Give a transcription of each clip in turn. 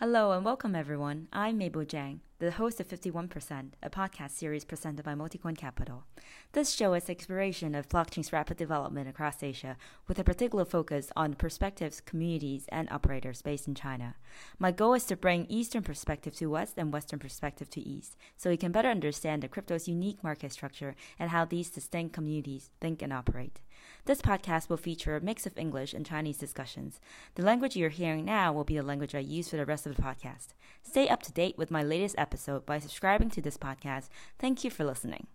Hello and welcome, everyone. I'm Mabel Jiang, the host of 51%, a podcast series presented by Multicoin Capital. This show is exploration of blockchain's rapid development across Asia, with a particular focus on perspectives, communities, and operators based in China. My goal is to bring Eastern perspective to West and Western perspective to East, so we can better understand the crypto's unique market structure and how these distinct communities think and operate. This podcast will feature a mix of English and Chinese discussions. The language you're hearing now will be the language I use for the rest of the podcast. Stay up to date with my latest episode by subscribing to this podcast. Thank you for listening.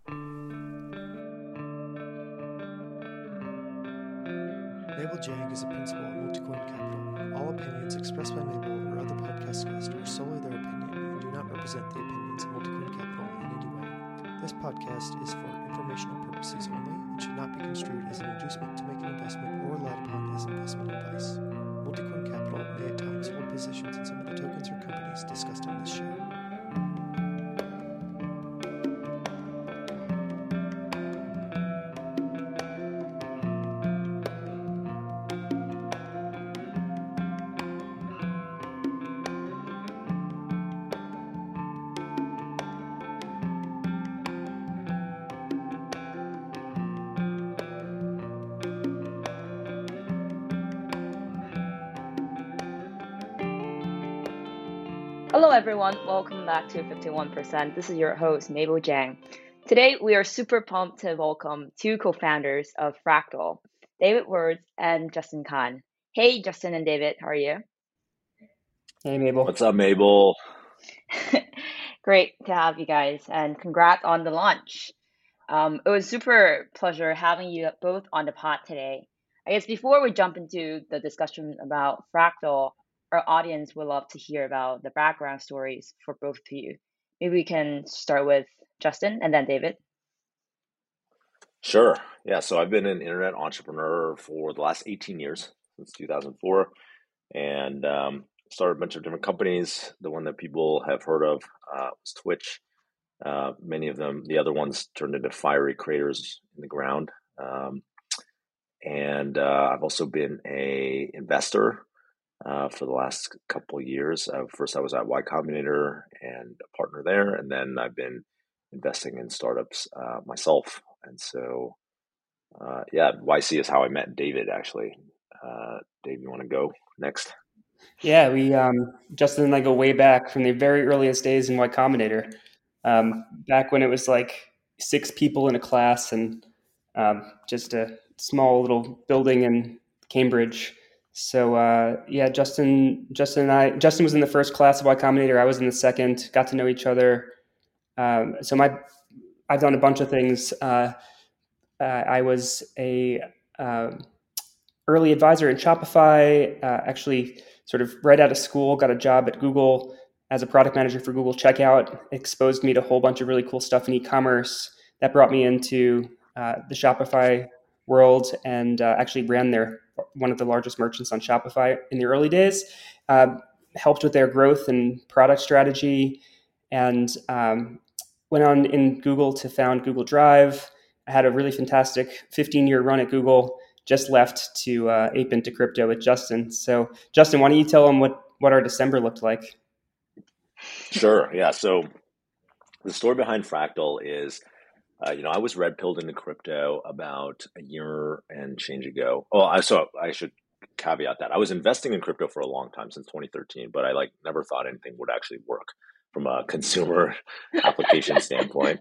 Mabel Jiang is a principal at Multicoin Capital. All opinions expressed by Mabel or other podcast guests are solely their opinion and do not represent the opinions of Multicoin Capital in any. This podcast is for informational purposes only and should not be construed as an inducement to make an investment or relied upon as investment advice. Multicoin Capital may at times hold positions in some of the tokens or companies discussed in this show. Hello, everyone. Welcome back to 51%. This is your host, Mabel Jiang. Today, we are super pumped to welcome two co founders of Fractal, David Wurtz and Justin Kan. Hey, Justin and David, how are you? Hey, Mabel. What's up, Mabel? Great to have you guys, and congrats on the launch. Um, it was super pleasure having you both on the pod today. I guess before we jump into the discussion about Fractal, our audience would love to hear about the background stories for both of you. Maybe we can start with Justin and then David. Sure. Yeah. So I've been an internet entrepreneur for the last 18 years, since 2004, and um, started a bunch of different companies. The one that people have heard of uh, was Twitch. Uh, many of them, the other ones turned into fiery craters in the ground. Um, and uh, I've also been a investor uh, for the last couple years. Uh, first, I was at Y Combinator and a partner there, and then I've been investing in startups uh, myself. And so, uh, yeah, YC is how I met David. Actually, uh, Dave, you want to go next? Yeah, we um, Justin and I go way back from the very earliest days in Y Combinator. Um, back when it was like six people in a class and um, just a small little building in Cambridge so uh, yeah, Justin, Justin and I, Justin was in the first class of Y Combinator. I was in the second. Got to know each other. Um, so my, I've done a bunch of things. Uh, uh, I was a um, early advisor in Shopify. Uh, actually, sort of right out of school, got a job at Google as a product manager for Google Checkout. Exposed me to a whole bunch of really cool stuff in e-commerce. That brought me into uh, the Shopify world and actually ran their one of the largest merchants on Shopify in the early days. Uh, helped with their growth and product strategy, and um, went on in Google to found Google Drive. I had a really fantastic 15 year run at Google. Just left to uh, ape into crypto with Justin. So, Justin, why don't you tell them what what our December looked like? Sure. Yeah. So, the story behind Fractal is uh, you know, I was red pilled into crypto about a year and change ago. Oh, I so I should caveat that I was investing in crypto for a long time since 2013, but I like never thought anything would actually work from a consumer application standpoint.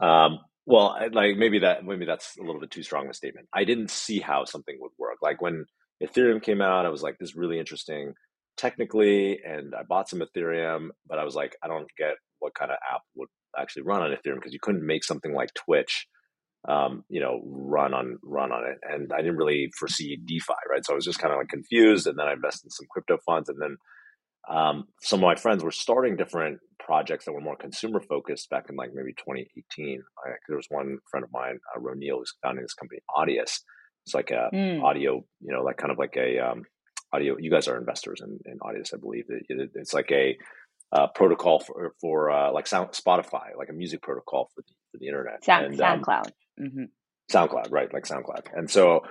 Um, well, like maybe that maybe that's a little bit too strong of a statement. I didn't see how something would work. Like when Ethereum came out, I was like, this is really interesting technically, and I bought some Ethereum, but I was like, I don't get what kind of app would actually run on Ethereum because you couldn't make something like Twitch, um, you know, run on run on it. And I didn't really foresee DeFi, right? So I was just kind of like confused. And then I invested in some crypto funds, and then um, some of my friends were starting different projects that were more consumer focused back in like maybe 2018. I, there was one friend of mine, uh, Roneil, who's founding this company, Audius. It's like a mm. audio, you know, like kind of like a um, audio. You guys are investors in, in Audius, I believe. It, it, it's like a uh, protocol for for uh, like sound Spotify, like a music protocol for the for the internet. Sound, and, SoundCloud. Um, mm-hmm. SoundCloud, right? Like SoundCloud. And so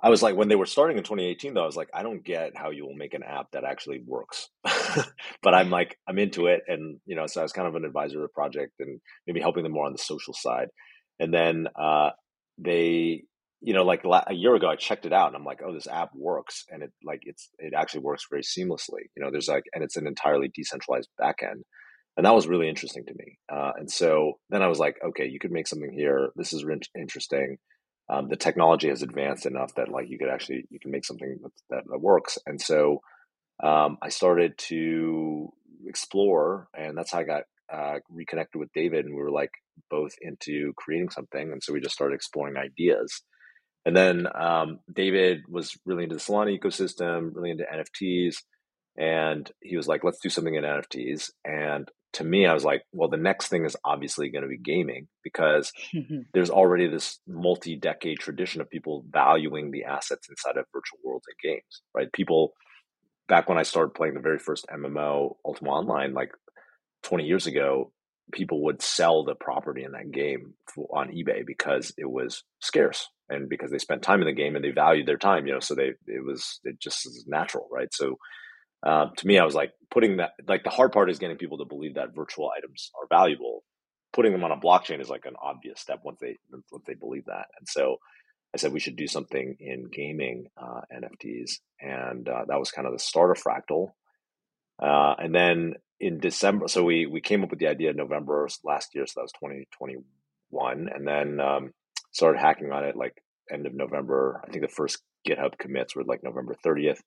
I was like, when they were starting in 2018, though, I was like, I don't get how you will make an app that actually works. but I'm like, I'm into it. And, you know, so I was kind of an advisor of the project and maybe helping them more on the social side. And then uh, they, you know, like a year ago, I checked it out and I'm like, oh, this app works. And it like, it's, it actually works very seamlessly. You know, there's like, and it's an entirely decentralized backend. And that was really interesting to me. Uh, and so then I was like, okay, you could make something here. This is interesting um, the technology has advanced enough that like you could actually you can make something that, that works and so um, i started to explore and that's how i got uh, reconnected with david and we were like both into creating something and so we just started exploring ideas and then um, david was really into the solana ecosystem really into nfts and he was like let's do something in nfts and to me, I was like, well, the next thing is obviously going to be gaming because there's already this multi decade tradition of people valuing the assets inside of virtual worlds and games, right? People, back when I started playing the very first MMO, Ultima Online, like 20 years ago, people would sell the property in that game on eBay because it was scarce and because they spent time in the game and they valued their time, you know, so they, it was, it just is natural, right? So, um, to me, I was like putting that like the hard part is getting people to believe that virtual items are valuable. Putting them on a blockchain is like an obvious step once they once they believe that. And so I said we should do something in gaming uh, NFTs, and uh, that was kind of the start of Fractal. Uh, and then in December, so we we came up with the idea in November last year, so that was twenty twenty one, and then um, started hacking on it like end of November. I think the first GitHub commits were like November thirtieth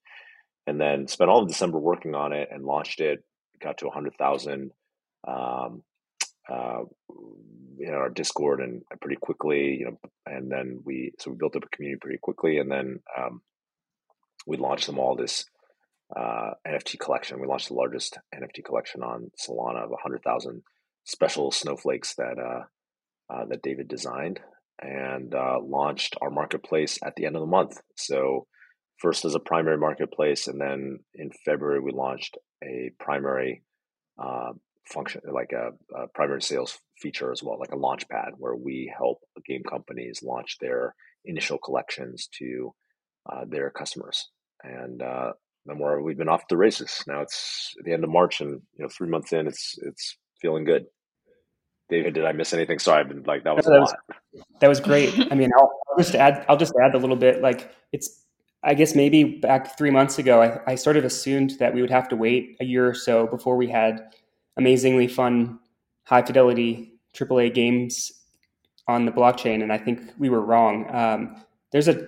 and then spent all of December working on it and launched it. Got to a hundred thousand, um, uh, in our Discord and pretty quickly, you know, and then we so we built up a community pretty quickly, and then um, we launched them all this uh, NFT collection. We launched the largest NFT collection on Solana of hundred thousand special snowflakes that uh, uh, that David designed, and uh, launched our marketplace at the end of the month. So first as a primary marketplace, and then in February we launched a primary uh, function, like a, a, primary sales feature as well, like a launch pad where we help game companies launch their initial collections to uh, their customers. And uh, then we're, we've been off the races. Now it's the end of March, and you know, three months in, it's it's feeling good. David, did I miss anything? Sorry, I've been like that was no, that was, that was great. I mean, I'll, I'll just add. I'll just add a little bit. Like it's I guess maybe back three months ago, I, I, sort of assumed that we would have to wait a year or so before we had amazingly fun, high fidelity AAA games on the blockchain, and I think we were wrong. Um, there's a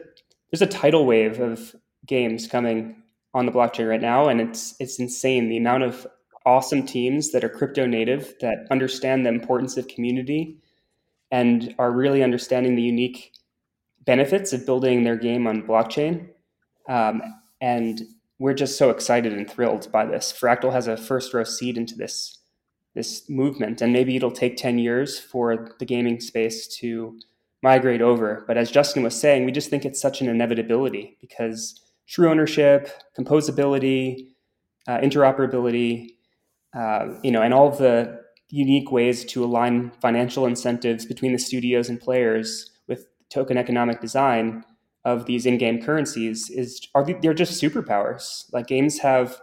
there's a tidal wave of games coming on the blockchain right now, and it's it's insane the amount of awesome teams that are crypto native that understand the importance of community and are really understanding the unique benefits of building their game on blockchain um, and we're just so excited and thrilled by this. Fractal has a first row seat into this this movement, and maybe it'll take ten years for the gaming space to migrate over. But as Justin was saying, we just think it's such an inevitability because true ownership, composability, uh, interoperability, uh, you know, and all the unique ways to align financial incentives between the studios and players with token economic design of these in-game currencies is are they, they're just superpowers. Like games have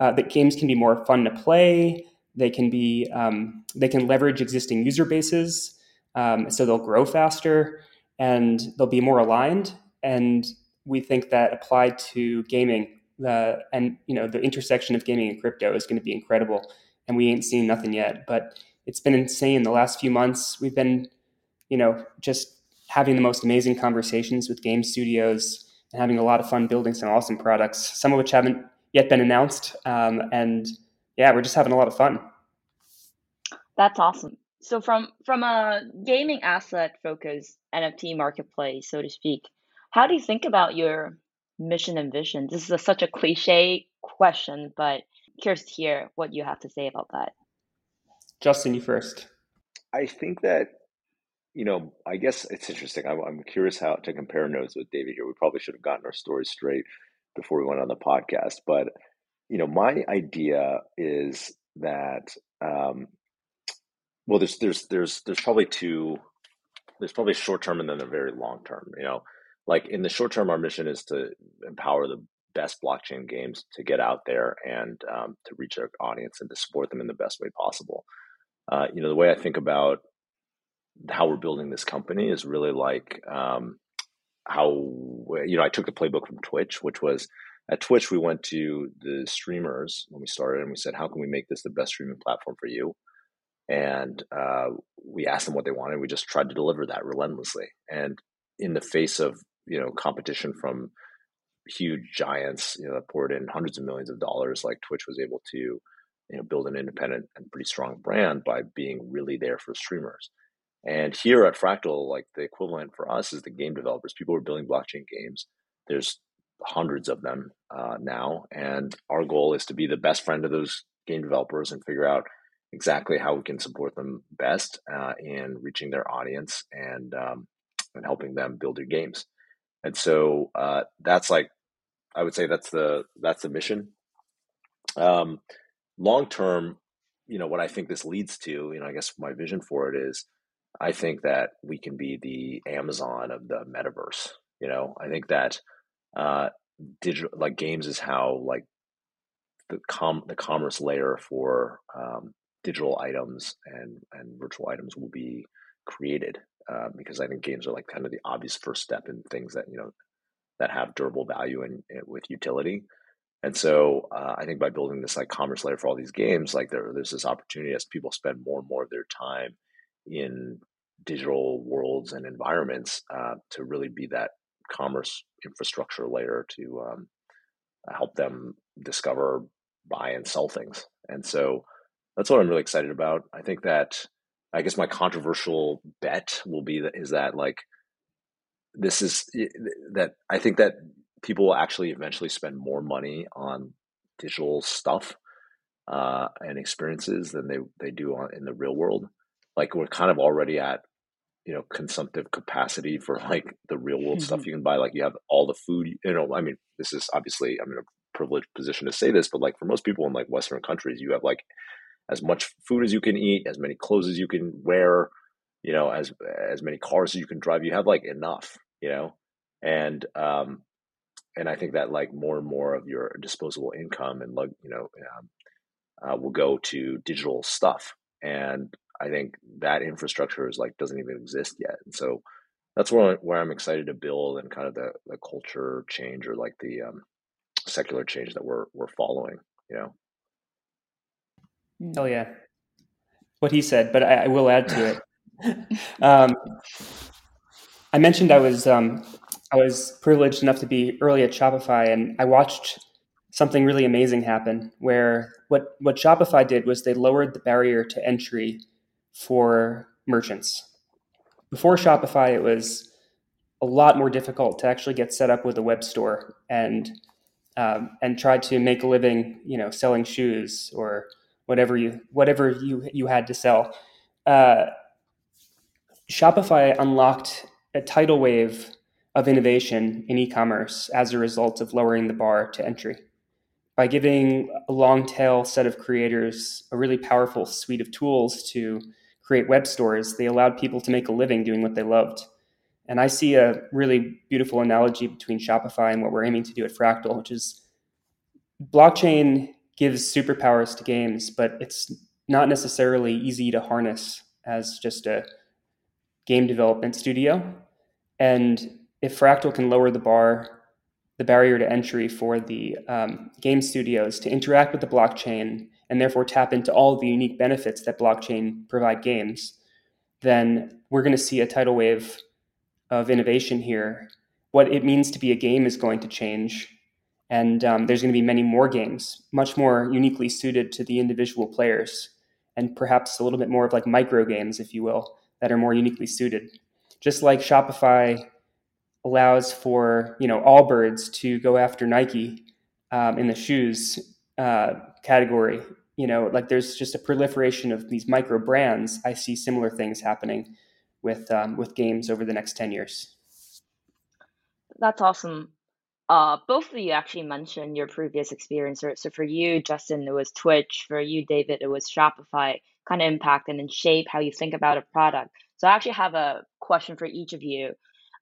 uh, that games can be more fun to play. They can be um, they can leverage existing user bases, um, so they'll grow faster and they'll be more aligned. And we think that applied to gaming, the and you know the intersection of gaming and crypto is going to be incredible. And we ain't seen nothing yet, but it's been insane. The last few months, we've been, you know, just having the most amazing conversations with game studios and having a lot of fun building some awesome products, some of which haven't yet been announced. Um, and yeah, we're just having a lot of fun. That's awesome. So from from a gaming asset focused NFT marketplace, so to speak, how do you think about your mission and vision? This is a, such a cliche question, but curious to hear what you have to say about that. Justin, you first. I think that you know, I guess it's interesting. I'm, I'm curious how to compare notes with David here. We probably should have gotten our stories straight before we went on the podcast. But, you know, my idea is that, um, well, there's, there's, there's, there's probably two, there's probably short term and then a very long term, you know. Like in the short term, our mission is to empower the best blockchain games to get out there and um, to reach their audience and to support them in the best way possible. Uh, you know, the way I think about how we're building this company is really like um, how you know I took the playbook from Twitch, which was at Twitch we went to the streamers when we started and we said, how can we make this the best streaming platform for you? And uh, we asked them what they wanted. We just tried to deliver that relentlessly. And in the face of you know competition from huge giants, you know, that poured in hundreds of millions of dollars, like Twitch was able to, you know, build an independent and pretty strong brand by being really there for streamers. And here at Fractal, like the equivalent for us is the game developers. People are building blockchain games. There's hundreds of them uh, now, and our goal is to be the best friend of those game developers and figure out exactly how we can support them best uh, in reaching their audience and um, and helping them build their games. And so uh, that's like I would say that's the that's the mission. Um, long term, you know, what I think this leads to, you know, I guess my vision for it is, I think that we can be the Amazon of the metaverse. You know, I think that uh, digital like games is how like the com the commerce layer for um, digital items and and virtual items will be created uh, because I think games are like kind of the obvious first step in things that you know that have durable value and with utility. And so uh, I think by building this like commerce layer for all these games, like there, there's this opportunity as people spend more and more of their time in digital worlds and environments uh, to really be that commerce infrastructure layer to um, help them discover, buy, and sell things. And so that's what I'm really excited about. I think that I guess my controversial bet will be that is that like this is that I think that people will actually eventually spend more money on digital stuff uh, and experiences than they they do on, in the real world. Like we're kind of already at you know consumptive capacity for like the real world mm-hmm. stuff you can buy. Like you have all the food. You know, I mean, this is obviously I'm in a privileged position to say this, but like for most people in like Western countries, you have like as much food as you can eat, as many clothes as you can wear, you know, as as many cars as you can drive. You have like enough you know, and um, and I think that like more and more of your disposable income and you know um, uh, will go to digital stuff, and I think that infrastructure is like doesn't even exist yet, and so that's where where I'm excited to build and kind of the the culture change or like the um, secular change that we're we're following, you know. Oh yeah, what he said, but I, I will add to it. um, I mentioned I was um, I was privileged enough to be early at Shopify, and I watched something really amazing happen. Where what what Shopify did was they lowered the barrier to entry for merchants. Before Shopify, it was a lot more difficult to actually get set up with a web store and um, and try to make a living, you know, selling shoes or whatever you whatever you you had to sell. Uh, Shopify unlocked a tidal wave of innovation in e-commerce as a result of lowering the bar to entry. By giving a long tail set of creators a really powerful suite of tools to create web stores, they allowed people to make a living doing what they loved. And I see a really beautiful analogy between Shopify and what we're aiming to do at Fractal, which is blockchain gives superpowers to games, but it's not necessarily easy to harness as just a game development studio. And if Fractal can lower the bar, the barrier to entry for the um, game studios to interact with the blockchain and therefore tap into all the unique benefits that blockchain provide games, then we're going to see a tidal wave of innovation here. What it means to be a game is going to change. And um, there's going to be many more games, much more uniquely suited to the individual players, and perhaps a little bit more of like micro games, if you will, that are more uniquely suited just like Shopify allows for you know Allbirds to go after Nike um, in the shoes uh, category. You know, like there's just a proliferation of these micro brands. I see similar things happening with um, with games over the next ten years. That's awesome. Uh, both of you actually mentioned your previous experience. So for you, Justin, it was Twitch. For you, David, it was Shopify. Kind of impact and then shape how you think about a product. So I actually have a question for each of you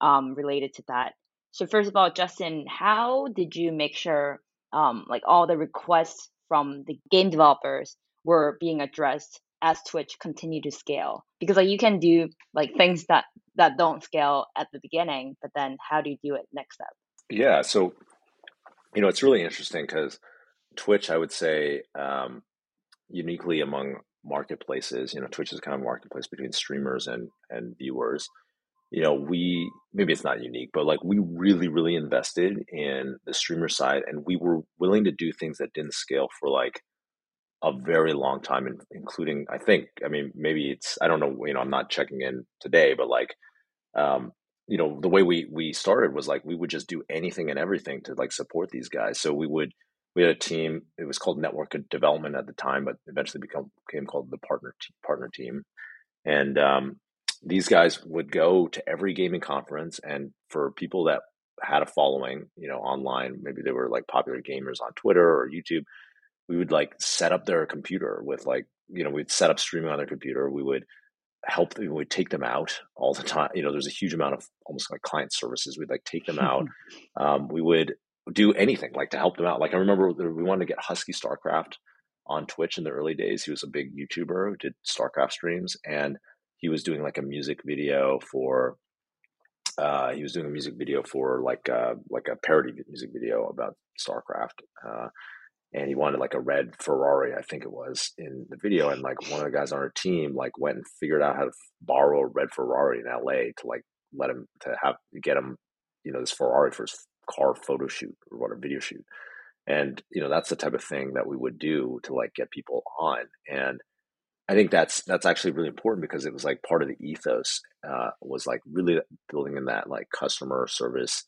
um, related to that. So first of all, Justin, how did you make sure um, like all the requests from the game developers were being addressed as Twitch continued to scale? Because like you can do like things that that don't scale at the beginning, but then how do you do it next step? Yeah, so you know it's really interesting because Twitch, I would say, um, uniquely among marketplaces, you know, Twitch is kind of a marketplace between streamers and and viewers. You know, we maybe it's not unique, but like we really, really invested in the streamer side, and we were willing to do things that didn't scale for like a very long time, including I think, I mean, maybe it's I don't know, you know, I'm not checking in today, but like, um, you know, the way we we started was like we would just do anything and everything to like support these guys. So we would we had a team. It was called Network Development at the time, but eventually become became called the partner partner team. And um, these guys would go to every gaming conference, and for people that had a following, you know, online, maybe they were like popular gamers on Twitter or YouTube. We would like set up their computer with like, you know, we'd set up streaming on their computer. We would help them, we would take them out all the time. You know, there's a huge amount of almost like client services. We'd like take them out. um, we would do anything like to help them out. Like I remember we wanted to get Husky Starcraft on Twitch in the early days. He was a big YouTuber who did Starcraft streams, and he was doing like a music video for. Uh, he was doing a music video for like uh, like a parody music video about Starcraft, uh, and he wanted like a red Ferrari, I think it was, in the video. And like one of the guys on our team like went and figured out how to borrow a red Ferrari in LA to like let him to have get him, you know, this Ferrari for his car photo shoot or what a video shoot and you know that's the type of thing that we would do to like get people on and i think that's that's actually really important because it was like part of the ethos uh, was like really building in that like customer service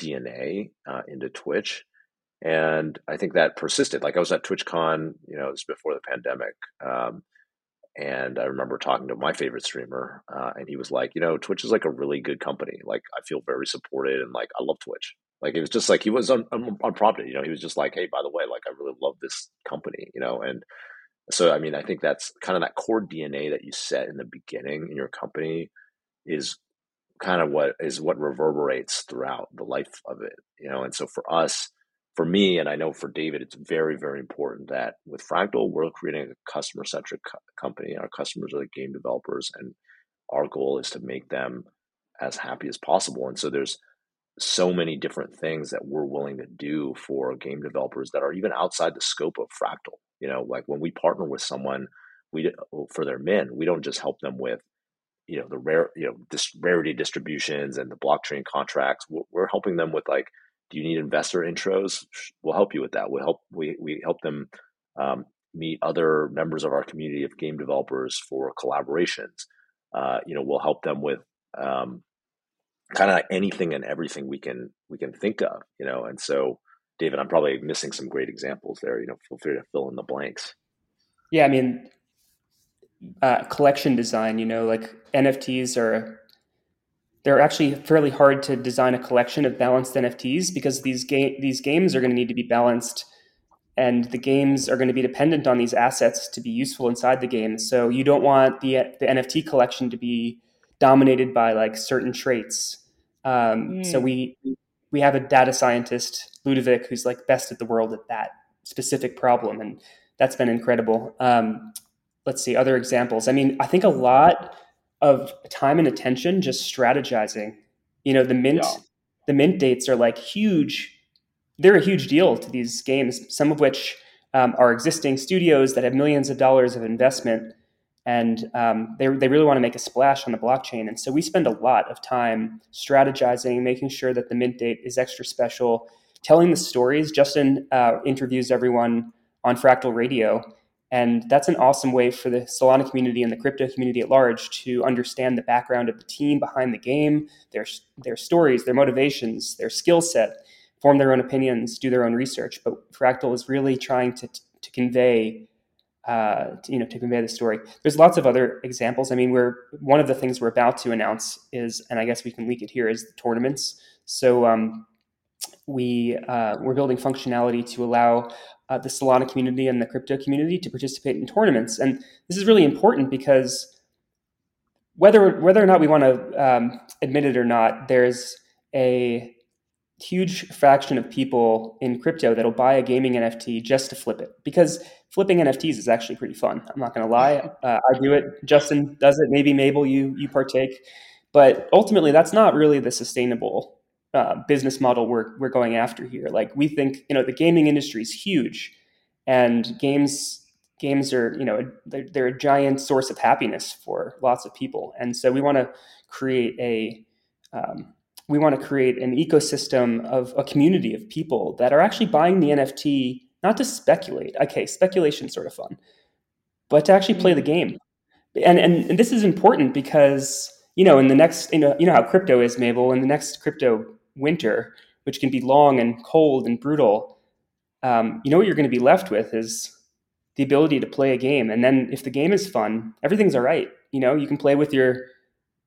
dna uh, into twitch and i think that persisted like i was at twitchcon you know it was before the pandemic um, and I remember talking to my favorite streamer, uh, and he was like, you know, Twitch is like a really good company. Like, I feel very supported, and like, I love Twitch. Like, it was just like he was un- un- unprompted. You know, he was just like, hey, by the way, like, I really love this company. You know, and so I mean, I think that's kind of that core DNA that you set in the beginning in your company is kind of what is what reverberates throughout the life of it. You know, and so for us for me, and I know for David, it's very, very important that with Fractal, we're creating a customer centric co- company. Our customers are the game developers, and our goal is to make them as happy as possible. And so there's so many different things that we're willing to do for game developers that are even outside the scope of Fractal. You know, like when we partner with someone, we oh, for their men, we don't just help them with you know the rare you know this rarity distributions and the blockchain contracts. We're helping them with like do you need investor intros? We'll help you with that. We'll help we we help them um, meet other members of our community of game developers for collaborations. Uh, you know, we'll help them with um, kind of anything and everything we can we can think of. You know, and so David, I'm probably missing some great examples there. You know, feel free to fill in the blanks. Yeah, I mean, uh, collection design. You know, like NFTs are they're actually fairly hard to design a collection of balanced NFTs because these game these games are going to need to be balanced and the games are going to be dependent on these assets to be useful inside the game. So you don't want the the NFT collection to be dominated by like certain traits. Um, mm. So we we have a data scientist Ludovic who's like best at the world at that specific problem, and that's been incredible. Um, let's see other examples. I mean, I think a lot of time and attention just strategizing. You know, the mint yeah. the mint dates are like huge. They're a huge deal to these games. Some of which um, are existing studios that have millions of dollars of investment, and um, they they really want to make a splash on the blockchain. And so we spend a lot of time strategizing, making sure that the mint date is extra special, telling the stories. Justin uh, interviews everyone on Fractal Radio and that's an awesome way for the Solana community and the crypto community at large to understand the background of the team behind the game, their, their stories, their motivations, their skill set, form their own opinions, do their own research. But Fractal is really trying to, to convey uh, you know, to convey the story. There's lots of other examples. I mean, we're one of the things we're about to announce is, and I guess we can leak it here, is the tournaments. So um, we uh, we're building functionality to allow uh, the Solana community and the crypto community to participate in tournaments. And this is really important because whether whether or not we want to um, admit it or not, there's a huge fraction of people in crypto that'll buy a gaming NFT just to flip it because flipping NFTs is actually pretty fun. I'm not going to lie. Uh, I do it. Justin does it. Maybe Mabel, you you partake, but ultimately that's not really the sustainable uh, business model we're we're going after here. Like we think, you know, the gaming industry is huge, and games games are you know they're, they're a giant source of happiness for lots of people, and so we want to create a um, we want to create an ecosystem of a community of people that are actually buying the NFT not to speculate. Okay, speculation sort of fun, but to actually play the mm-hmm. game. And, and and this is important because you know in the next you know you know how crypto is, Mabel. In the next crypto winter, which can be long and cold and brutal, um, you know what you're going to be left with is the ability to play a game. And then if the game is fun, everything's all right. You know, you can play with your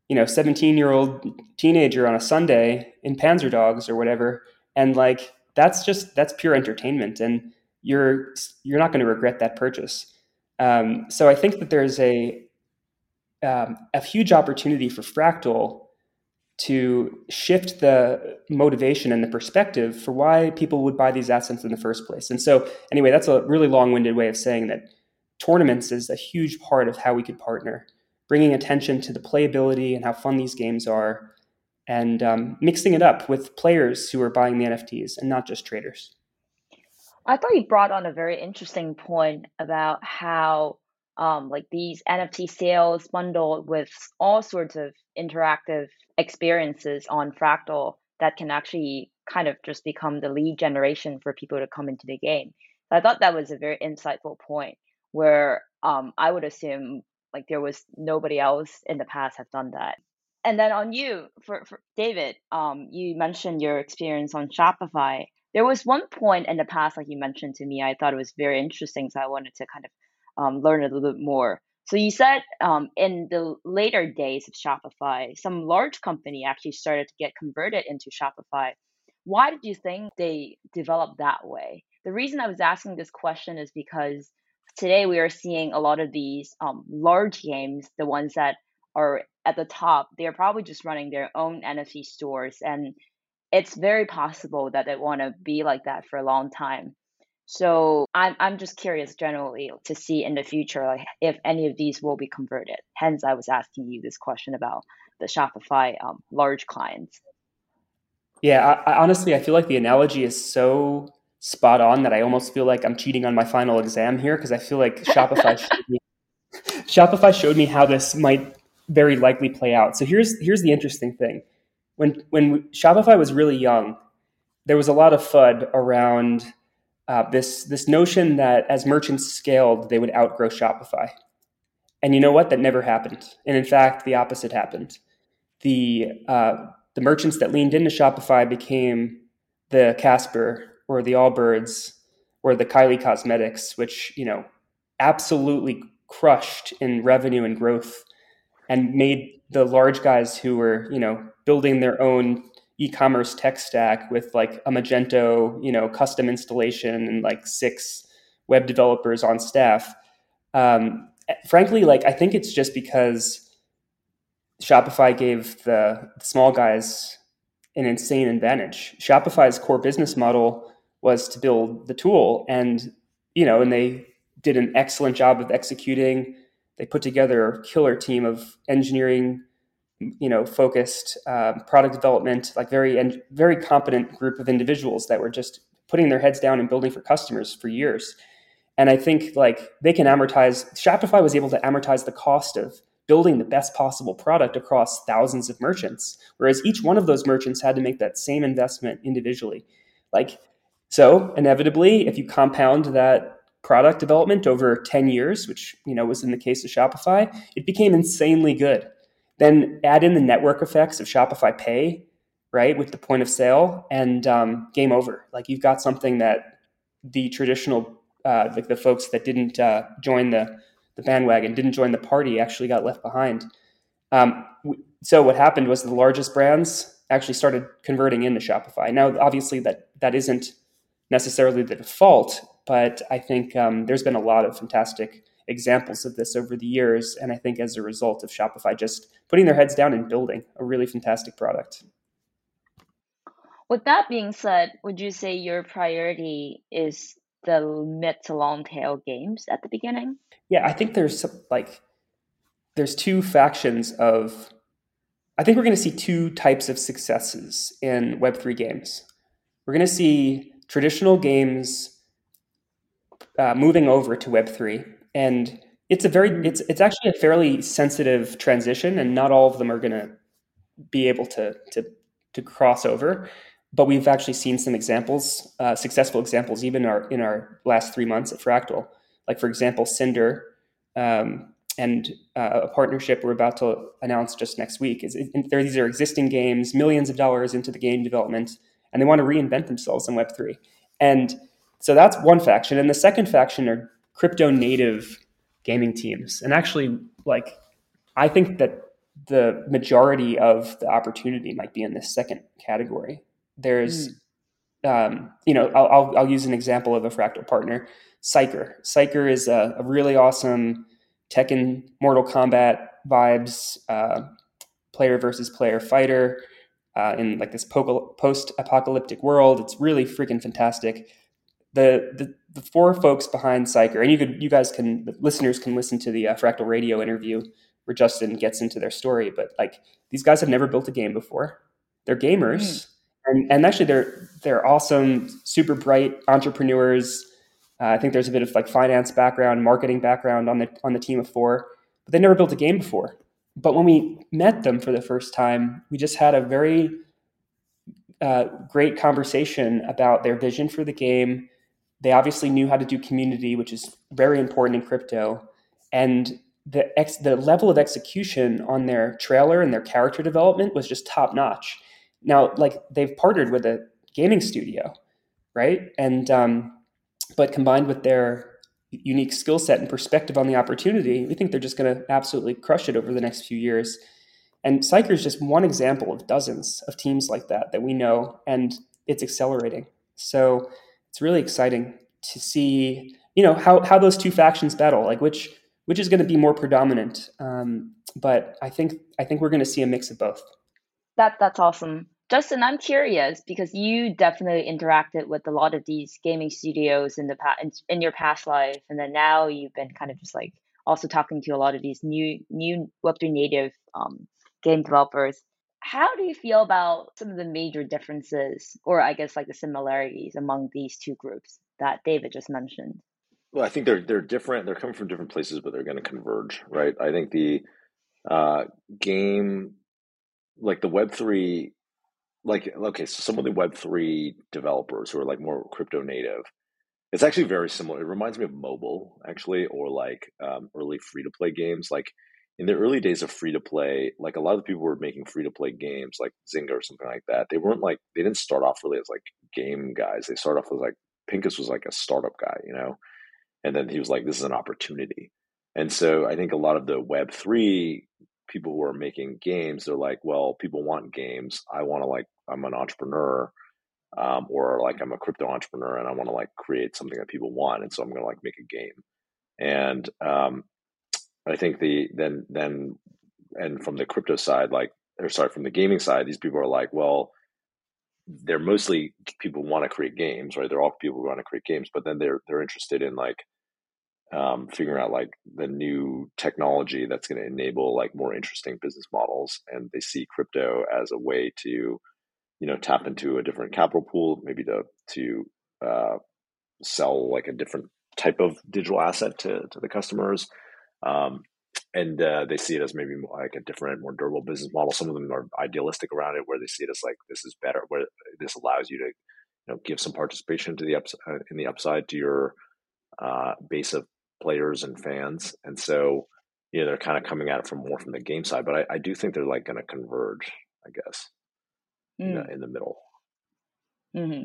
you know 17 year old teenager on a sunday in Panzer Dogs or whatever and like that's just that's pure entertainment and you're you're not going to regret that purchase um, so i think that there's a um, a huge opportunity for fractal to shift the motivation and the perspective for why people would buy these assets in the first place and so anyway that's a really long-winded way of saying that tournaments is a huge part of how we could partner bringing attention to the playability and how fun these games are, and um, mixing it up with players who are buying the NFTs and not just traders. I thought you brought on a very interesting point about how um, like these NFT sales bundled with all sorts of interactive experiences on Fractal that can actually kind of just become the lead generation for people to come into the game. I thought that was a very insightful point where um, I would assume like there was nobody else in the past have done that. And then on you, for, for David, um, you mentioned your experience on Shopify. There was one point in the past, like you mentioned to me, I thought it was very interesting, so I wanted to kind of um, learn a little bit more. So you said um, in the later days of Shopify, some large company actually started to get converted into Shopify. Why did you think they developed that way? The reason I was asking this question is because today we are seeing a lot of these um, large games, the ones that are at the top, they're probably just running their own NFT stores. And it's very possible that they want to be like that for a long time. So I'm I'm just curious generally to see in the future like if any of these will be converted. Hence, I was asking you this question about the Shopify um, large clients. Yeah, I, I, honestly, I feel like the analogy is so spot on that I almost feel like I'm cheating on my final exam here because I feel like Shopify showed me, Shopify showed me how this might very likely play out. So here's here's the interesting thing. When when Shopify was really young, there was a lot of FUD around uh, this this notion that as merchants scaled, they would outgrow Shopify. And you know what? That never happened. And in fact, the opposite happened. The uh, the merchants that leaned into Shopify became the Casper or the Allbirds or the Kylie Cosmetics, which, you know, absolutely crushed in revenue and growth and made the large guys who were, you know, building their own e-commerce tech stack with like a Magento, you know, custom installation and like six web developers on staff. Um, frankly, like I think it's just because Shopify gave the, the small guys an insane advantage. Shopify's core business model was to build the tool and you know and they did an excellent job of executing they put together a killer team of engineering you know focused uh, product development like very and very competent group of individuals that were just putting their heads down and building for customers for years and i think like they can amortize shopify was able to amortize the cost of building the best possible product across thousands of merchants whereas each one of those merchants had to make that same investment individually like so inevitably, if you compound that product development over 10 years, which you know was in the case of Shopify, it became insanely good. Then add in the network effects of Shopify Pay, right, with the point of sale, and um, game over. Like you've got something that the traditional, uh, like the folks that didn't uh, join the the bandwagon, didn't join the party, actually got left behind. Um, so what happened was the largest brands actually started converting into Shopify. Now, obviously, that that isn't necessarily the default, but I think um, there's been a lot of fantastic examples of this over the years. And I think as a result of Shopify just putting their heads down and building a really fantastic product. With that being said, would you say your priority is the mid to long tail games at the beginning? Yeah, I think there's like there's two factions of I think we're going to see two types of successes in Web3 games. We're going to see traditional games uh, moving over to Web3, and it's a very it's it's actually a fairly sensitive transition, and not all of them are going to be able to to to cross over. But we've actually seen some examples, uh, successful examples, even our in our last three months at Fractal. Like for example, Cinder um, and uh, a partnership we're about to announce just next week is there, these are existing games, millions of dollars into the game development, and they want to reinvent themselves in Web three. And so that's one faction, and the second faction are crypto native gaming teams. And actually, like I think that the majority of the opportunity might be in this second category. There's, mm. um, you know, I'll, I'll, I'll use an example of a fractal partner, Psyker. Psyker is a, a really awesome Tekken Mortal Kombat vibes, uh, player versus player fighter uh, in like this post apocalyptic world. It's really freaking fantastic. The, the, the four folks behind Psyker, and you could you guys can the listeners can listen to the uh, Fractal Radio interview where Justin gets into their story. But like these guys have never built a game before. They're gamers, mm. and and actually they're they're awesome, super bright entrepreneurs uh, I think there's a bit of like finance background, marketing background on the on the team of four, but they never built a game before. But when we met them for the first time, we just had a very uh, great conversation about their vision for the game. They obviously knew how to do community, which is very important in crypto, and the ex- the level of execution on their trailer and their character development was just top notch. Now, like they've partnered with a gaming studio, right? And um, but combined with their unique skill set and perspective on the opportunity, we think they're just going to absolutely crush it over the next few years. And Psyker is just one example of dozens of teams like that that we know, and it's accelerating. So it's really exciting to see, you know, how how those two factions battle, like which which is going to be more predominant. Um, but I think I think we're going to see a mix of both. That that's awesome. Justin, I'm curious because you definitely interacted with a lot of these gaming studios in the past in, in your past life, and then now you've been kind of just like also talking to a lot of these new new Web3 native um, game developers. How do you feel about some of the major differences, or I guess like the similarities among these two groups that David just mentioned? Well, I think they're they're different. They're coming from different places, but they're going to converge, right? I think the uh, game, like the Web three like okay, so some of the Web three developers who are like more crypto native, it's actually very similar. It reminds me of mobile actually, or like um, early free to play games. Like in the early days of free to play, like a lot of the people were making free to play games, like Zynga or something like that. They weren't like they didn't start off really as like game guys. They started off as like Pincus was like a startup guy, you know, and then he was like, this is an opportunity. And so I think a lot of the Web three people who are making games, they're like, well, people want games. I want to like I'm an entrepreneur, um, or like I'm a crypto entrepreneur and I want to like create something that people want, and so I'm going to like make a game. And um, I think the then then and from the crypto side, like or sorry, from the gaming side, these people are like, well, they're mostly people want to create games, right? They're all people who want to create games, but then they're they're interested in like um, figuring out like the new technology that's going to enable like more interesting business models, and they see crypto as a way to you know tap into a different capital pool maybe to to uh, sell like a different type of digital asset to, to the customers um, and uh, they see it as maybe like a different more durable business model some of them are idealistic around it where they see it as like this is better where this allows you to you know give some participation to the upside uh, in the upside to your uh, base of players and fans and so you know they're kind of coming at it from more from the game side but i, I do think they're like going to converge i guess in, the, mm. in the middle. Mm-hmm.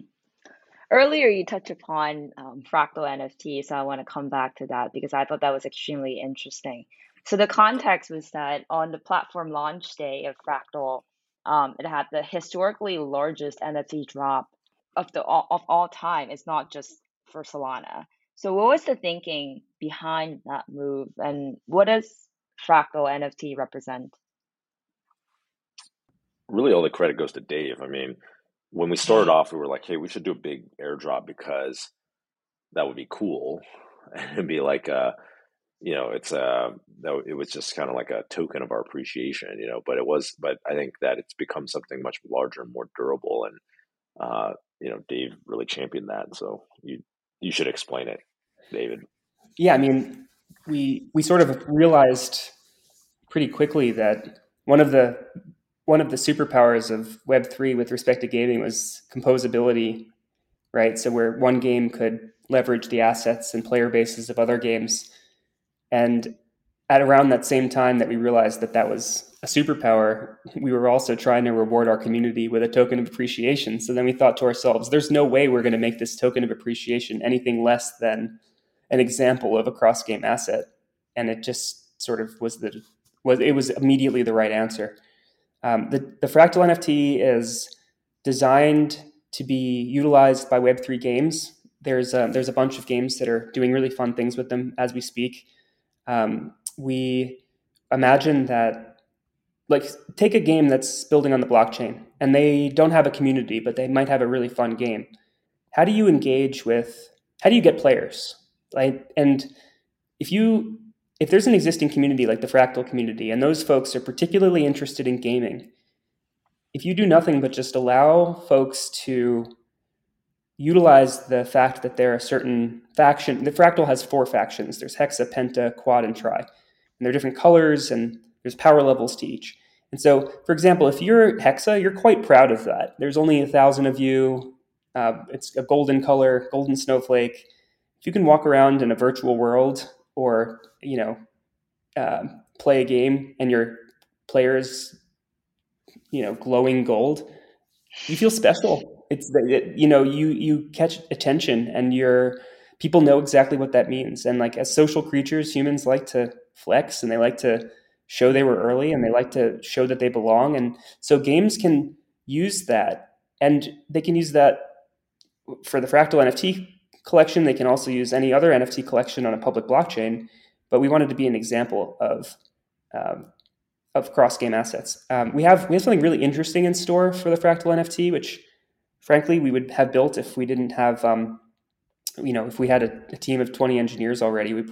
Earlier, you touched upon um, fractal NFT, so I want to come back to that because I thought that was extremely interesting. So the context was that on the platform launch day of Fractal, um, it had the historically largest NFT drop of the of all time. It's not just for Solana. So what was the thinking behind that move, and what does Fractal NFT represent? really all the credit goes to Dave. I mean, when we started mm-hmm. off, we were like, hey, we should do a big airdrop because that would be cool. And be like a, you know, it's uh, a, it was just kind of like a token of our appreciation, you know, but it was, but I think that it's become something much larger and more durable. And, uh, you know, Dave really championed that. So you, you should explain it, David. Yeah. I mean, we, we sort of realized pretty quickly that one of the one of the superpowers of Web3 with respect to gaming was composability, right? So where one game could leverage the assets and player bases of other games. And at around that same time that we realized that that was a superpower, we were also trying to reward our community with a token of appreciation. So then we thought to ourselves, there's no way we're going to make this token of appreciation anything less than an example of a cross game asset. And it just sort of was the was it was immediately the right answer. Um, the, the Fractal NFT is designed to be utilized by Web3 games. There's a, there's a bunch of games that are doing really fun things with them as we speak. Um, we imagine that, like, take a game that's building on the blockchain and they don't have a community, but they might have a really fun game. How do you engage with, how do you get players? Right? And if you if there's an existing community like the fractal community and those folks are particularly interested in gaming if you do nothing but just allow folks to utilize the fact that there are certain faction the fractal has four factions. There's hexa penta quad and tri. And they're different colors and there's power levels to each. And so for example if you're hexa you're quite proud of that. There's only a thousand of you. Uh, it's a golden color golden snowflake. If you can walk around in a virtual world or you know uh, play a game and your players you know glowing gold you feel special. It's it, you know you you catch attention and your people know exactly what that means. And like as social creatures humans like to flex and they like to show they were early and they like to show that they belong. And so games can use that. And they can use that for the fractal nft collection. They can also use any other NFT collection on a public blockchain. But we wanted to be an example of um, of cross game assets. Um, we have we have something really interesting in store for the Fractal NFT, which frankly we would have built if we didn't have um, you know if we had a, a, team of 20 engineers already. We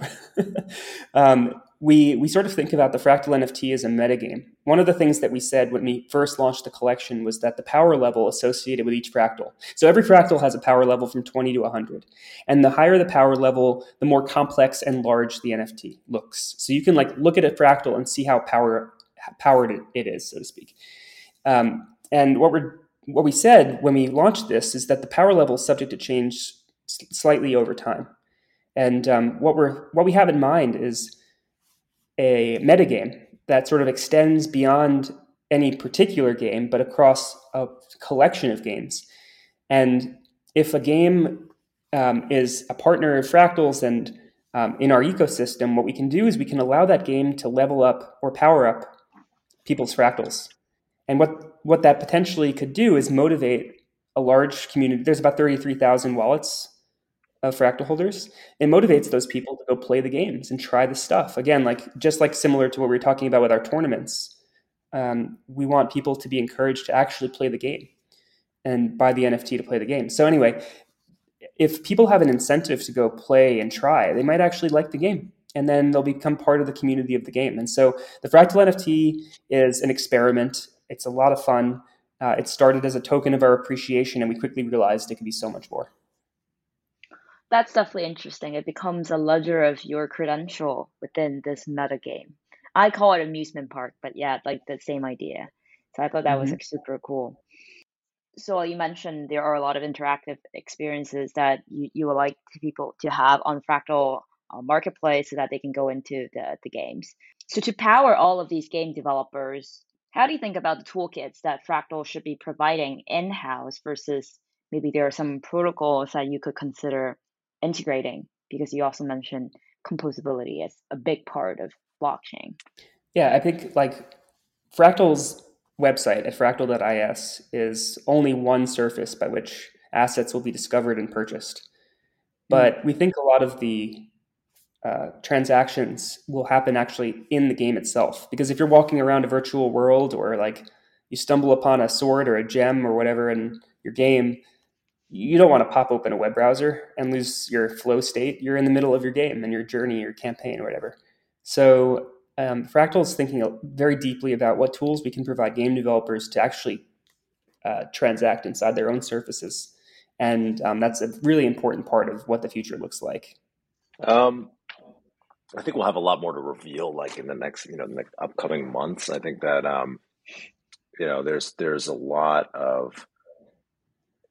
um, we we sort of think about the fractal NFT as a metagame. One of the things that we said when we first launched the collection was that the power level associated with each fractal. So every fractal has a power level from 20 to 100. And the higher the power level, the more complex and large the NFT looks. So you can like look at a fractal and see how power powered it is, so to speak. Um, and what we what we said when we launched this is that the power level is subject to change slightly over time. And um, what we're what we have in mind is a metagame that sort of extends beyond any particular game, but across a collection of games. And if a game um, is a partner of Fractals and um, in our ecosystem, what we can do is we can allow that game to level up or power up people's fractals. And what, what that potentially could do is motivate a large community. There's about 33,000 wallets of fractal holders it motivates those people to go play the games and try the stuff. Again like just like similar to what we were talking about with our tournaments um, we want people to be encouraged to actually play the game and buy the nft to play the game. So anyway if people have an incentive to go play and try they might actually like the game and then they'll become part of the community of the game. And so the fractal nft is an experiment. It's a lot of fun. Uh, it started as a token of our appreciation and we quickly realized it could be so much more that's definitely interesting. It becomes a ledger of your credential within this meta game. I call it amusement park, but yeah, like the same idea. So I thought that mm-hmm. was like super cool. So you mentioned there are a lot of interactive experiences that you, you would like people to have on Fractal uh, Marketplace so that they can go into the, the games. So to power all of these game developers, how do you think about the toolkits that Fractal should be providing in-house versus maybe there are some protocols that you could consider integrating because you also mentioned composability as a big part of blockchain. Yeah, I think like Fractal's website at fractal.is is only one surface by which assets will be discovered and purchased. But mm-hmm. we think a lot of the uh, transactions will happen actually in the game itself. Because if you're walking around a virtual world or like you stumble upon a sword or a gem or whatever, in your game, you don't want to pop open a web browser and lose your flow state. You're in the middle of your game and your journey, your campaign, or whatever. So um, Fractal is thinking very deeply about what tools we can provide game developers to actually uh, transact inside their own surfaces, and um, that's a really important part of what the future looks like. Um, I think we'll have a lot more to reveal, like in the next, you know, the upcoming months. I think that, um, you know, there's there's a lot of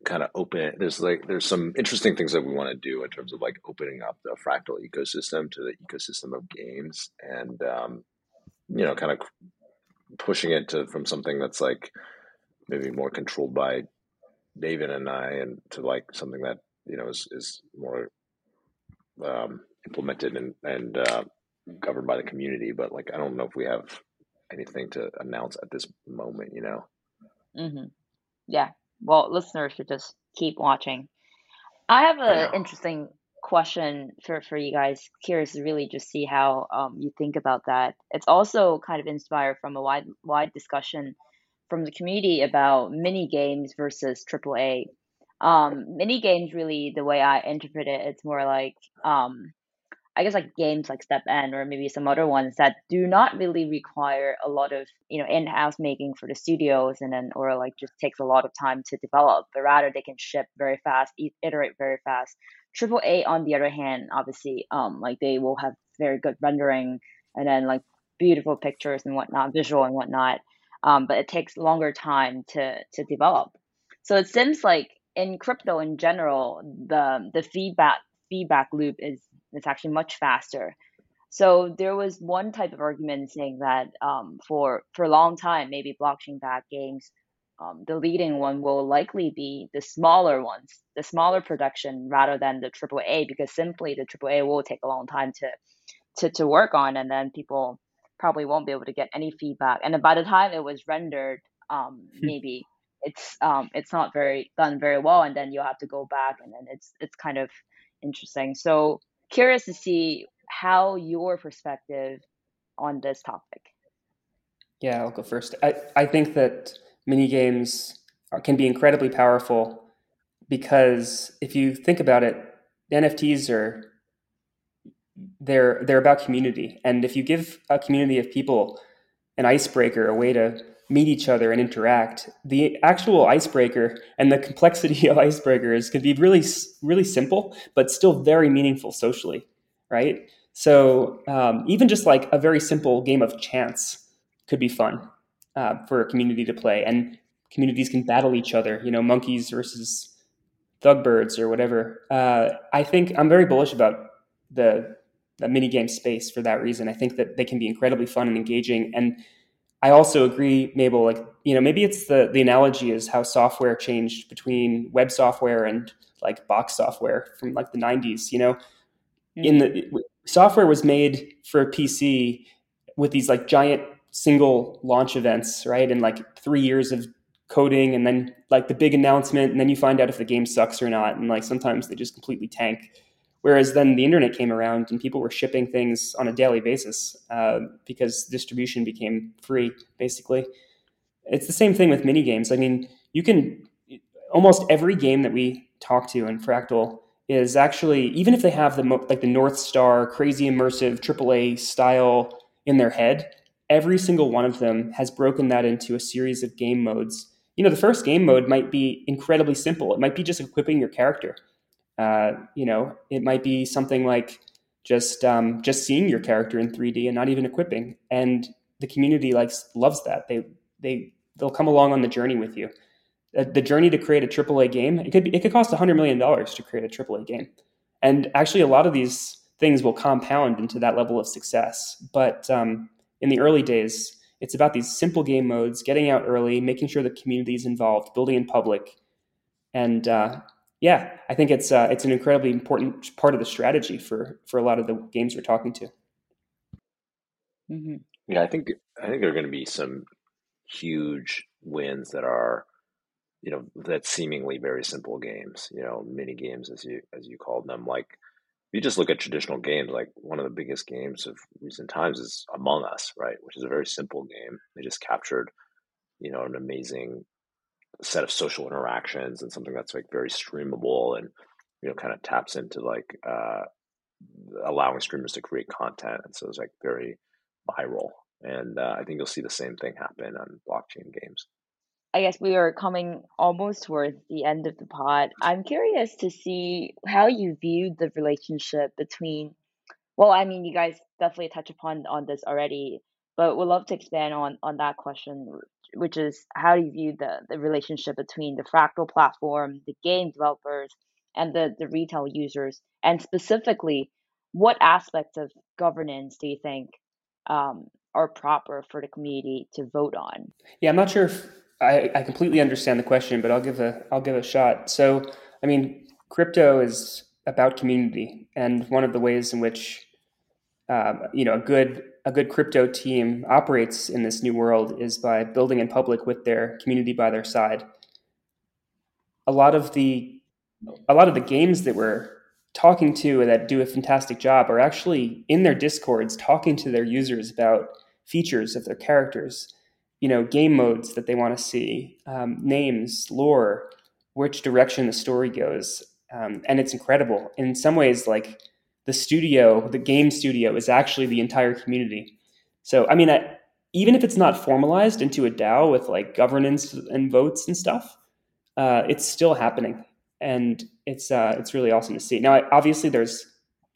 kind of open there's like there's some interesting things that we want to do in terms of like opening up the fractal ecosystem to the ecosystem of games and um, you know kind of pushing it to from something that's like maybe more controlled by david and i and to like something that you know is, is more um, implemented and and uh, governed by the community but like i don't know if we have anything to announce at this moment you know mm-hmm. yeah well, listeners should just keep watching. I have an interesting question for, for you guys. Curious to really just see how um, you think about that. It's also kind of inspired from a wide wide discussion from the community about mini games versus AAA. Um, mini games, really, the way I interpret it, it's more like um, I guess like games like STEPN or maybe some other ones that do not really require a lot of you know in-house making for the studios and then or like just takes a lot of time to develop, but rather they can ship very fast, iterate very fast. Triple A on the other hand, obviously, um, like they will have very good rendering and then like beautiful pictures and whatnot, visual and whatnot. Um, but it takes longer time to to develop. So it seems like in crypto in general, the the feedback feedback loop is it's actually much faster. So there was one type of argument saying that um, for for a long time, maybe blockchain backed games, um, the leading one will likely be the smaller ones, the smaller production rather than the AAA, because simply the AAA will take a long time to to to work on, and then people probably won't be able to get any feedback. And by the time it was rendered, um, hmm. maybe it's um, it's not very done very well, and then you'll have to go back, and then it's it's kind of interesting. So curious to see how your perspective on this topic. Yeah, I'll go first. I, I think that mini games are, can be incredibly powerful because if you think about it, NFTs are they're they're about community, and if you give a community of people an icebreaker, a way to meet each other and interact. The actual icebreaker and the complexity of icebreakers can be really, really simple, but still very meaningful socially, right? So um, even just like a very simple game of chance could be fun uh, for a community to play, and communities can battle each other. You know, monkeys versus Thugbirdz or whatever. Uh, I think I'm very bullish about the the mini game space for that reason. I think that they can be incredibly fun and engaging and I also agree, Mabel, like, you know, maybe it's the, the analogy is how software changed between web software and like box software from like the 90s, you know, mm-hmm. in the software was made for a PC with these like giant single launch events, right? And like three years of coding and then like the big announcement and then you find out if the game sucks or not. And like sometimes they just completely tank. Whereas then the internet came around and people were shipping things on a daily basis uh, because distribution became free, basically. It's the same thing with mini games. I mean, you can almost every game that we talk to in Fractal is actually even if they have the like the North Star crazy immersive AAA style in their head, every single one of them has broken that into a series of game modes. You know, the first game mode might be incredibly simple. It might be just equipping your character uh, you know, it might be something like just um, just seeing your character in 3D and not even equipping. And the community likes loves that. They they they'll come along on the journey with you. Uh, the journey to create a AAA game it could be, it could cost 100 million dollars to create a AAA game, and actually a lot of these things will compound into that level of success. But um, in the early days, it's about these simple game modes, getting out early, making sure the community is involved, building in public, and uh, yeah, I think it's uh, it's an incredibly important part of the strategy for for a lot of the games we're talking to. Mm-hmm. Yeah, I think I think there are going to be some huge wins that are, you know, that seemingly very simple games. You know, mini games as you as you called them. Like if you just look at traditional games, like one of the biggest games of recent times is Among Us, right? Which is a very simple game. They just captured, you know, an amazing set of social interactions and something that's like very streamable and you know kind of taps into like uh, allowing streamers to create content. And so it's like very viral. And uh, i think you'll see the same thing happen on blockchain games. I guess we are coming almost towards the end of the pod. I'm curious to see how you viewed the relationship between, well, I mean, you guys definitely touch upon on this already, but would love to expand on on that question, which is how do you view the the relationship between the Fractal platform, the game developers, and the the retail users, and specifically, what aspects of governance do you think um, are proper for the community to vote on? Yeah, I'm not sure if I, I completely understand the question, but I'll give a I'll give a shot. So, I mean, crypto is about community, and one of the ways in which um, you know a good a good crypto team operates in this new world is by building in public with their community by their side. A lot of the a lot of the games that we're talking to that do a fantastic job are actually in their discords talking to their users about features of their characters you know, game modes that they want to see, um, names, lore, which direction the story goes, um, and it's incredible. In some ways, like the studio, the game studio, is actually the entire community. So, I mean, I, even if it's not formalized into a DAO with like governance and votes and stuff, uh, it's still happening, and it's uh, it's really awesome to see. Now, obviously, there's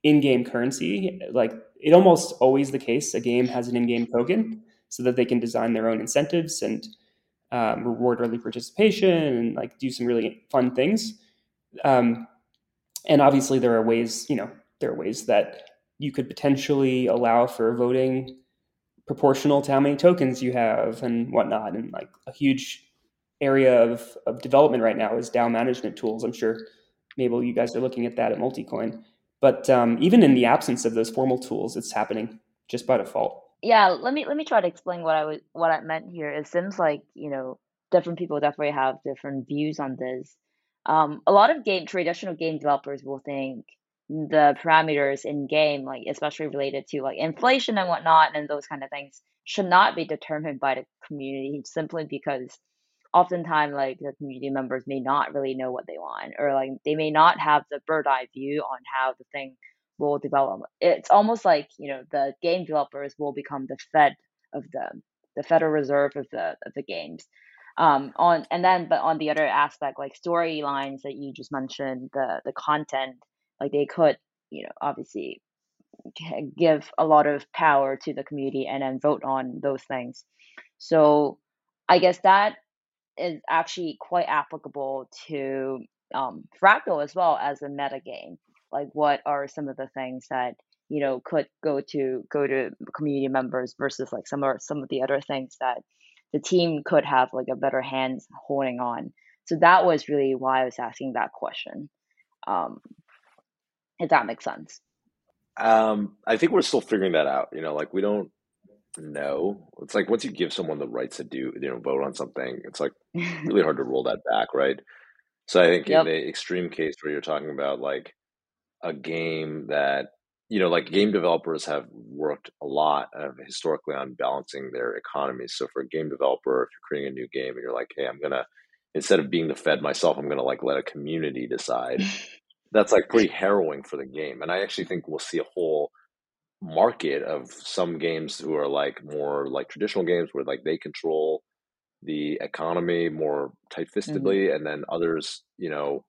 in-game currency. Like it almost always the case, a game has an in-game token so that they can design their own incentives and um, reward early participation and like do some really fun things. Um, and obviously, there are ways, you know, there are ways that you could potentially allow for voting proportional to how many tokens you have and whatnot. And like a huge area of, of development right now is DAO management tools. I'm sure, Mabel, you guys are looking at that at Multicoin. But um, even in the absence of those formal tools, it's happening just by default yeah, let me let me try to explain what I was what I meant here. It seems like you know different people definitely have different views on this. Um, a lot of game traditional game developers will think the parameters in game, like especially related to like inflation and whatnot and those kind of things, should not be determined by the community simply because oftentimes like the community members may not really know what they want or like they may not have the bird eye view on how the thing will develop. It's almost like you know the game developers will become the Fed of the the Federal Reserve of the of the games. Um, on and then but on the other aspect like storylines that you just mentioned the the content like they could you know obviously give a lot of power to the community and then vote on those things. So i guess that is actually quite applicable to um, fractal as well as a meta game. Like what are some of the things that you know could go to go to community members versus like some or some of the other things that the team could have like a better hands holding on? So that was really why i was asking that question. Um if that makes sense. Um i think we're still figuring that out you know like we don't know. It's like once you give someone the rights to do you know vote on something it's like really hard to roll that back right? So i think yep. in the extreme case where you're talking about like a game that you know like game developers have worked a lot uh, historically on balancing their economies. So for a game developer if you're creating a new game and you're like hey i'm gonna instead of being the fed myself i'm gonna like let a community decide that's like pretty harrowing for the game and i actually think we'll see a whole market of some games who are like more like traditional games where like they control the economy more tight-fistedly mm-hmm. and then others you know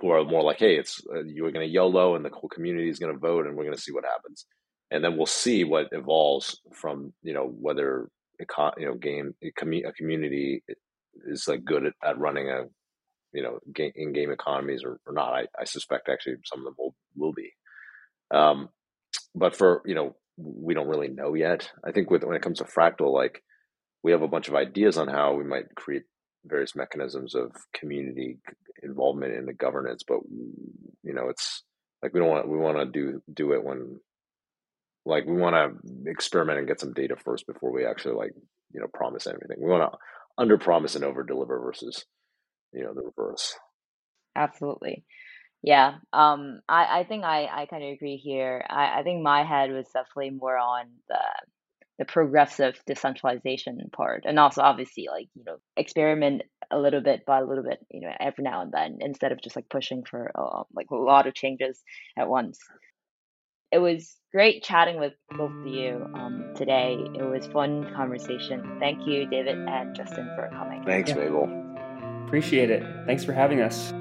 who are more like, hey, it's uh, you're going to YOLO and the whole community is going to vote and we're going to see what happens, and then we'll see what evolves from you know whether you know game a community is like good at, at running a you know game, in-game economies or, or not. I, I suspect actually some of them will will be, um, but for you know we don't really know yet. I think with when it comes to fractal, like we have a bunch of ideas on how we might create various mechanisms of community involvement in the governance but you know it's like we don't want we want to do do it when like we want to experiment and get some data first before we actually like you know promise anything we want to under promise and over deliver versus you know the reverse absolutely yeah um i i think i i kind of agree here i i think my head was definitely more on the the progressive decentralization part and also obviously like you know experiment a little bit by a little bit, you know, every now and then, instead of just like pushing for uh, like a lot of changes at once. It was great chatting with both of you um, today. It was fun conversation. Thank you, David and Justin, for coming. Thanks, yeah. Mabel. Appreciate it. Thanks for having us.